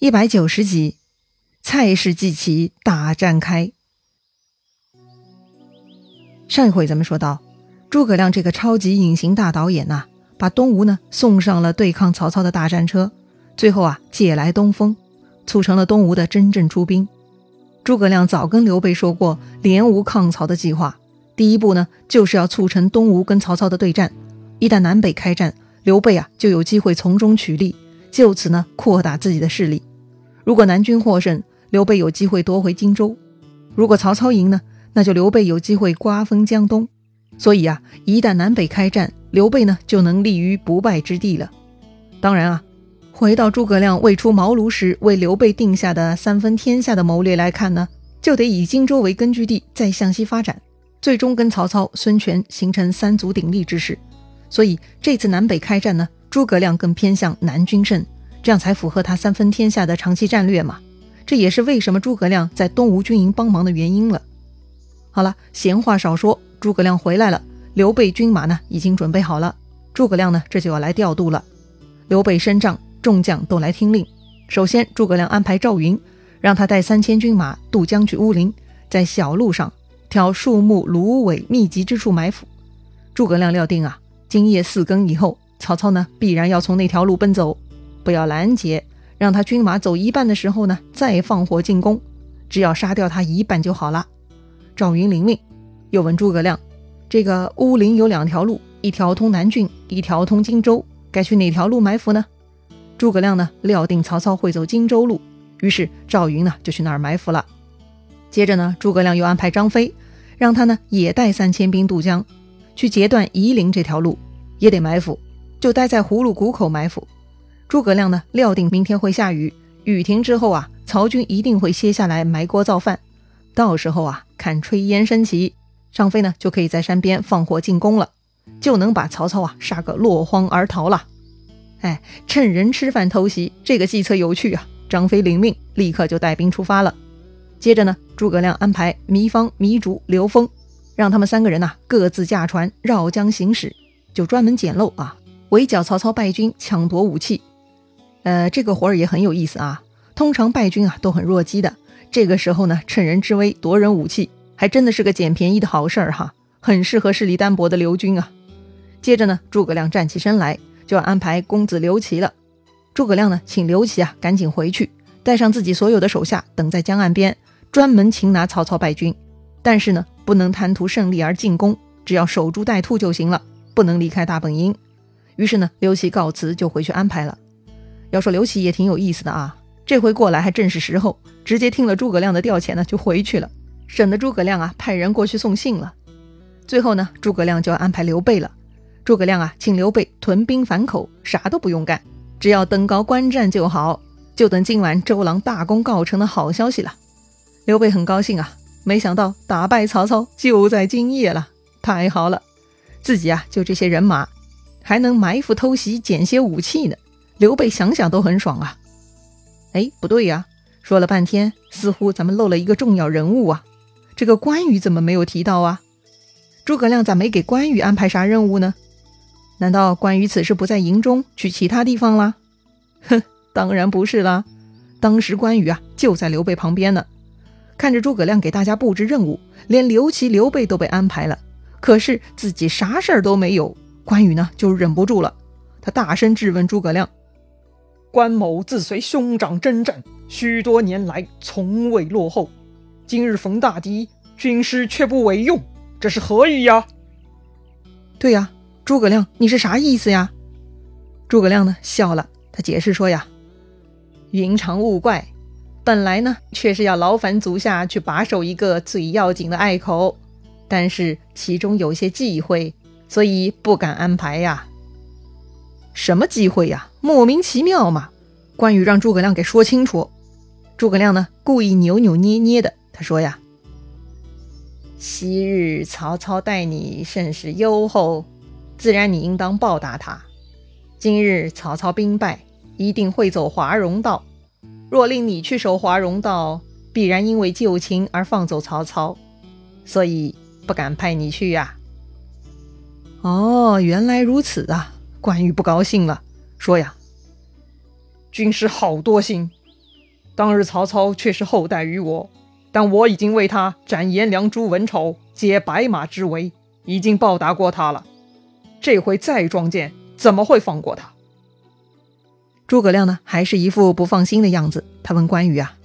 一百九十集，蔡氏祭旗大战开。上一回咱们说到，诸葛亮这个超级隐形大导演呐，把东吴呢送上了对抗曹操的大战车，最后啊借来东风，促成了东吴的真正出兵。诸葛亮早跟刘备说过联吴抗曹的计划，第一步呢就是要促成东吴跟曹操的对战，一旦南北开战，刘备啊就有机会从中取利，就此呢扩大自己的势力。如果南军获胜，刘备有机会夺回荆州；如果曹操赢呢，那就刘备有机会瓜分江东。所以啊，一旦南北开战，刘备呢就能立于不败之地了。当然啊，回到诸葛亮未出茅庐时为刘备定下的三分天下的谋略来看呢，就得以荆州为根据地，再向西发展，最终跟曹操、孙权形成三足鼎立之势。所以这次南北开战呢，诸葛亮更偏向南军胜。这样才符合他三分天下的长期战略嘛？这也是为什么诸葛亮在东吴军营帮忙的原因了。好了，闲话少说，诸葛亮回来了，刘备军马呢已经准备好了，诸葛亮呢这就要来调度了。刘备升帐，众将都来听令。首先，诸葛亮安排赵云，让他带三千军马渡江去乌林，在小路上挑树木芦苇密集之处埋伏。诸葛亮料定啊，今夜四更以后，曹操呢必然要从那条路奔走。不要拦截，让他军马走一半的时候呢，再放火进攻，只要杀掉他一半就好了。赵云领命，又问诸葛亮：“这个乌林有两条路，一条通南郡，一条通荆州，该去哪条路埋伏呢？”诸葛亮呢，料定曹操会走荆州路，于是赵云呢就去那儿埋伏了。接着呢，诸葛亮又安排张飞，让他呢也带三千兵渡江，去截断夷陵这条路，也得埋伏，就待在葫芦谷口埋伏。诸葛亮呢，料定明天会下雨，雨停之后啊，曹军一定会歇下来埋锅造饭。到时候啊，看炊烟升起，张飞呢就可以在山边放火进攻了，就能把曹操啊杀个落荒而逃了。哎，趁人吃饭偷袭，这个计策有趣啊！张飞领命，立刻就带兵出发了。接着呢，诸葛亮安排糜芳、糜竺、刘封，让他们三个人呐各自驾船绕江行驶，就专门捡漏啊，围剿曹操败军，抢夺武器。呃，这个活儿也很有意思啊。通常败军啊都很弱鸡的，这个时候呢，趁人之危夺人武器，还真的是个捡便宜的好事儿哈，很适合势力单薄的刘军啊。接着呢，诸葛亮站起身来，就要安排公子刘琦了。诸葛亮呢，请刘琦啊赶紧回去，带上自己所有的手下，等在江岸边，专门擒拿曹操败军。但是呢，不能贪图胜利而进攻，只要守株待兔就行了，不能离开大本营。于是呢，刘琦告辞就回去安排了。要说刘琦也挺有意思的啊，这回过来还正是时候，直接听了诸葛亮的调遣呢，就回去了，省得诸葛亮啊派人过去送信了。最后呢，诸葛亮就要安排刘备了。诸葛亮啊，请刘备屯兵樊口，啥都不用干，只要登高观战就好，就等今晚周郎大功告成的好消息了。刘备很高兴啊，没想到打败曹操就在今夜了，太好了，自己啊就这些人马，还能埋伏偷袭，捡些武器呢。刘备想想都很爽啊！哎，不对呀，说了半天，似乎咱们漏了一个重要人物啊！这个关羽怎么没有提到啊？诸葛亮咋没给关羽安排啥任务呢？难道关羽此时不在营中，去其他地方了？哼，当然不是啦！当时关羽啊就在刘备旁边呢，看着诸葛亮给大家布置任务，连刘琦、刘备都被安排了，可是自己啥事儿都没有。关羽呢就忍不住了，他大声质问诸葛亮。关某自随兄长征战，许多年来从未落后。今日逢大敌，军师却不为用，这是何意呀？对呀，诸葛亮，你是啥意思呀？诸葛亮呢笑了，他解释说呀：“云长勿怪，本来呢却是要劳烦足下去把守一个最要紧的隘口，但是其中有些忌讳，所以不敢安排呀。”什么机会呀？莫名其妙嘛！关羽让诸葛亮给说清楚。诸葛亮呢，故意扭扭捏捏的，他说呀：“昔日曹操待你甚是优厚，自然你应当报答他。今日曹操兵败，一定会走华容道。若令你去守华容道，必然因为旧情而放走曹操，所以不敢派你去呀。”哦，原来如此啊！关羽不高兴了，说呀：“军师好多心，当日曹操却是厚待于我，但我已经为他斩颜良、诛文丑，解白马之围，已经报答过他了。这回再撞见，怎么会放过他？”诸葛亮呢，还是一副不放心的样子。他问关羽啊：“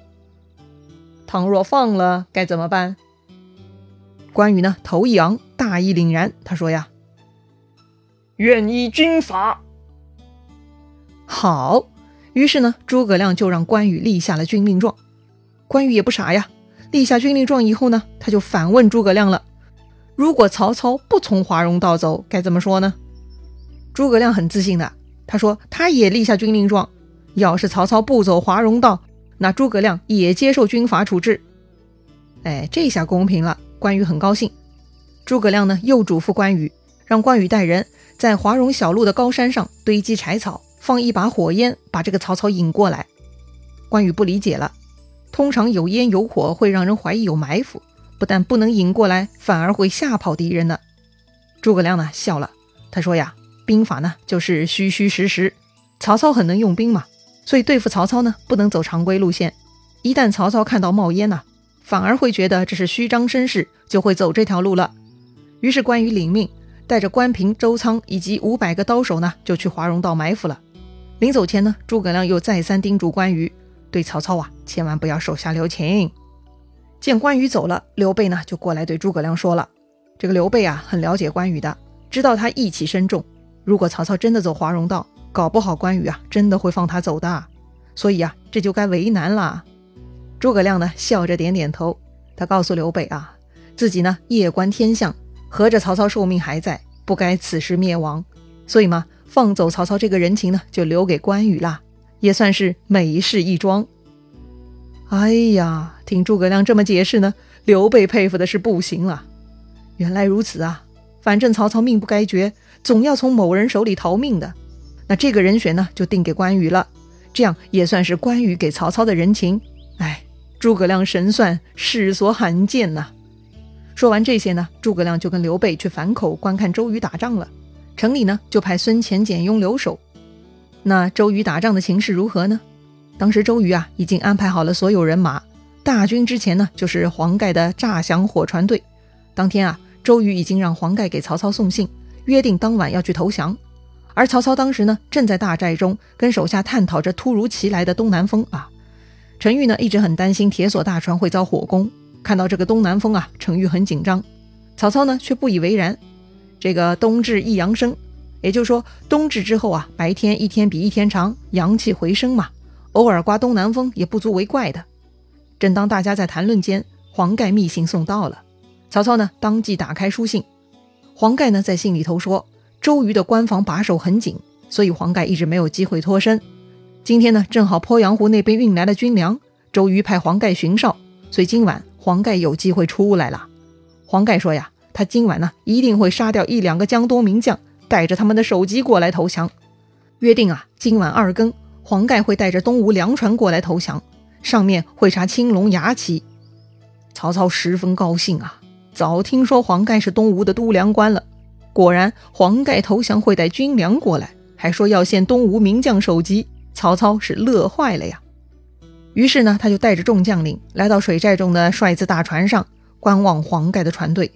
倘若放了，该怎么办？”关羽呢，头一昂，大义凛然，他说呀：“愿依军法。”好，于是呢，诸葛亮就让关羽立下了军令状。关羽也不傻呀，立下军令状以后呢，他就反问诸葛亮了：“如果曹操不从华容道走，该怎么说呢？”诸葛亮很自信的。他说：“他也立下军令状，要是曹操不走华容道，那诸葛亮也接受军法处置。”哎，这下公平了，关羽很高兴。诸葛亮呢，又嘱咐关羽，让关羽带人在华容小路的高山上堆积柴草，放一把火焰，把这个曹操引过来。关羽不理解了，通常有烟有火会让人怀疑有埋伏，不但不能引过来，反而会吓跑敌人呢。诸葛亮呢，笑了，他说呀。兵法呢，就是虚虚实实。曹操很能用兵嘛，所以对付曹操呢，不能走常规路线。一旦曹操看到冒烟呐，反而会觉得这是虚张声势，就会走这条路了。于是关羽领命，带着关平、周仓以及五百个刀手呢，就去华容道埋伏了。临走前呢，诸葛亮又再三叮嘱关羽，对曹操啊，千万不要手下留情。见关羽走了，刘备呢，就过来对诸葛亮说了：“这个刘备啊，很了解关羽的，知道他义气深重。”如果曹操真的走华容道，搞不好关羽啊真的会放他走的，所以啊这就该为难了。诸葛亮呢笑着点点头，他告诉刘备啊，自己呢夜观天象，合着曹操寿命还在，不该此时灭亡，所以嘛放走曹操这个人情呢就留给关羽啦，也算是美事一桩。哎呀，听诸葛亮这么解释呢，刘备佩服的是不行了。原来如此啊，反正曹操命不该绝。总要从某人手里逃命的，那这个人选呢，就定给关羽了。这样也算是关羽给曹操的人情。哎，诸葛亮神算，世所罕见呐！说完这些呢，诸葛亮就跟刘备去樊口观看周瑜打仗了。城里呢，就派孙乾、简雍留守。那周瑜打仗的情势如何呢？当时周瑜啊，已经安排好了所有人马，大军之前呢，就是黄盖的诈降火船队。当天啊，周瑜已经让黄盖给曹操送信。约定当晚要去投降，而曹操当时呢正在大寨中跟手下探讨着突如其来的东南风啊。陈玉呢一直很担心铁索大船会遭火攻，看到这个东南风啊，程昱很紧张。曹操呢却不以为然。这个冬至一阳生，也就是说冬至之后啊，白天一天比一天长，阳气回升嘛，偶尔刮东南风也不足为怪的。正当大家在谈论间，黄盖密信送到了，曹操呢当即打开书信。黄盖呢，在信里头说，周瑜的关防把守很紧，所以黄盖一直没有机会脱身。今天呢，正好鄱阳湖那边运来了军粮，周瑜派黄盖巡哨，所以今晚黄盖有机会出来了。黄盖说呀，他今晚呢一定会杀掉一两个江东名将，带着他们的首级过来投降。约定啊，今晚二更，黄盖会带着东吴粮船过来投降，上面会插青龙牙旗。曹操十分高兴啊。早听说黄盖是东吴的都粮官了，果然黄盖投降会带军粮过来，还说要献东吴名将首级，曹操是乐坏了呀。于是呢，他就带着众将领来到水寨中的帅字大船上，观望黄盖的船队。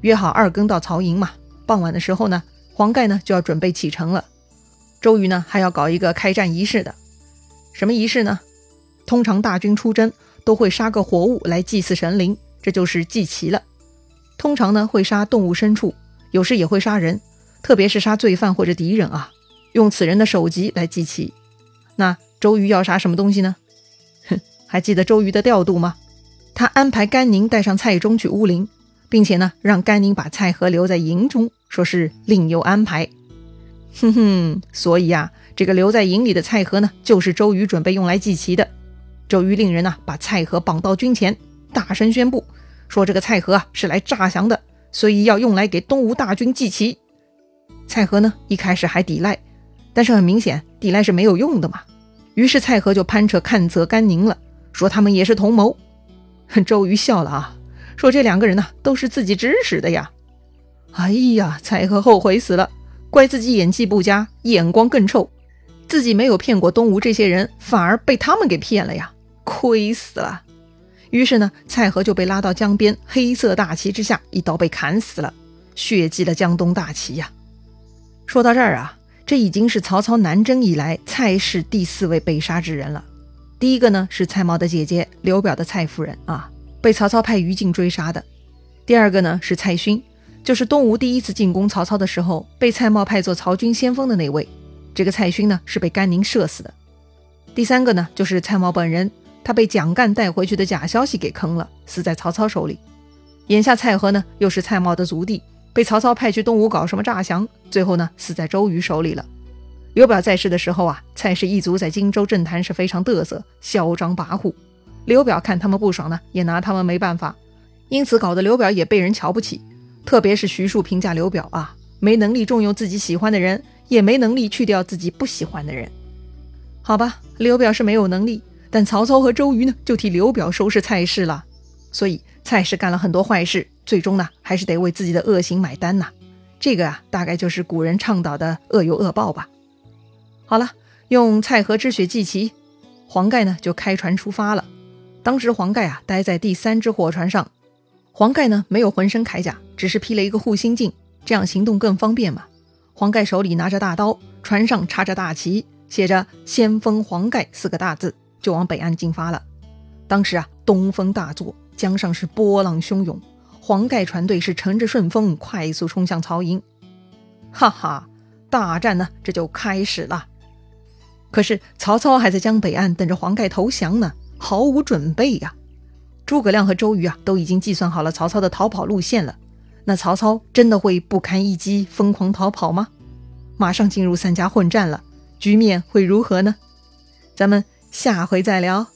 约好二更到曹营嘛，傍晚的时候呢，黄盖呢就要准备启程了。周瑜呢还要搞一个开战仪式的，什么仪式呢？通常大军出征都会杀个活物来祭祀神灵，这就是祭旗了。通常呢会杀动物牲畜，有时也会杀人，特别是杀罪犯或者敌人啊，用此人的首级来祭旗。那周瑜要杀什么东西呢？还记得周瑜的调度吗？他安排甘宁带上蔡中去乌林，并且呢让甘宁把蔡和留在营中，说是另有安排。哼哼，所以啊，这个留在营里的蔡和呢，就是周瑜准备用来祭旗的。周瑜令人呢把蔡和绑到军前，大声宣布。说这个蔡和啊是来诈降的，所以要用来给东吴大军祭旗。蔡和呢一开始还抵赖，但是很明显抵赖是没有用的嘛。于是蔡和就攀扯看责甘宁了，说他们也是同谋。周瑜笑了啊，说这两个人呢都是自己指使的呀。哎呀，蔡和后悔死了，怪自己演技不佳，眼光更臭，自己没有骗过东吴这些人，反而被他们给骗了呀。亏死了。于是呢，蔡和就被拉到江边黑色大旗之下，一刀被砍死了，血祭了江东大旗呀。说到这儿啊，这已经是曹操南征以来蔡氏第四位被杀之人了。第一个呢是蔡瑁的姐姐刘表的蔡夫人啊，被曹操派于禁追杀的。第二个呢是蔡勋，就是东吴第一次进攻曹操的时候，被蔡瑁派做曹军先锋的那位。这个蔡勋呢是被甘宁射死的。第三个呢就是蔡瑁本人。他被蒋干带回去的假消息给坑了，死在曹操手里。眼下蔡和呢，又是蔡瑁的族弟，被曹操派去东吴搞什么诈降，最后呢，死在周瑜手里了。刘表在世的时候啊，蔡氏一族在荆州政坛是非常嘚瑟、嚣张跋扈。刘表看他们不爽呢，也拿他们没办法，因此搞得刘表也被人瞧不起。特别是徐庶评价刘表啊，没能力重用自己喜欢的人，也没能力去掉自己不喜欢的人。好吧，刘表是没有能力。但曹操和周瑜呢，就替刘表收拾蔡氏了，所以蔡氏干了很多坏事，最终呢，还是得为自己的恶行买单呐。这个啊，大概就是古人倡导的恶有恶报吧。好了，用蔡和之血祭旗，黄盖呢就开船出发了。当时黄盖啊待在第三只火船上，黄盖呢没有浑身铠甲，只是披了一个护心镜，这样行动更方便嘛。黄盖手里拿着大刀，船上插着大旗，写着“先锋黄盖”四个大字。就往北岸进发了。当时啊，东风大作，江上是波浪汹涌，黄盖船队是乘着顺风快速冲向曹营。哈哈，大战呢这就开始了。可是曹操还在江北岸等着黄盖投降呢，毫无准备呀。诸葛亮和周瑜啊都已经计算好了曹操的逃跑路线了。那曹操真的会不堪一击疯狂逃跑吗？马上进入三家混战了，局面会如何呢？咱们。下回再聊。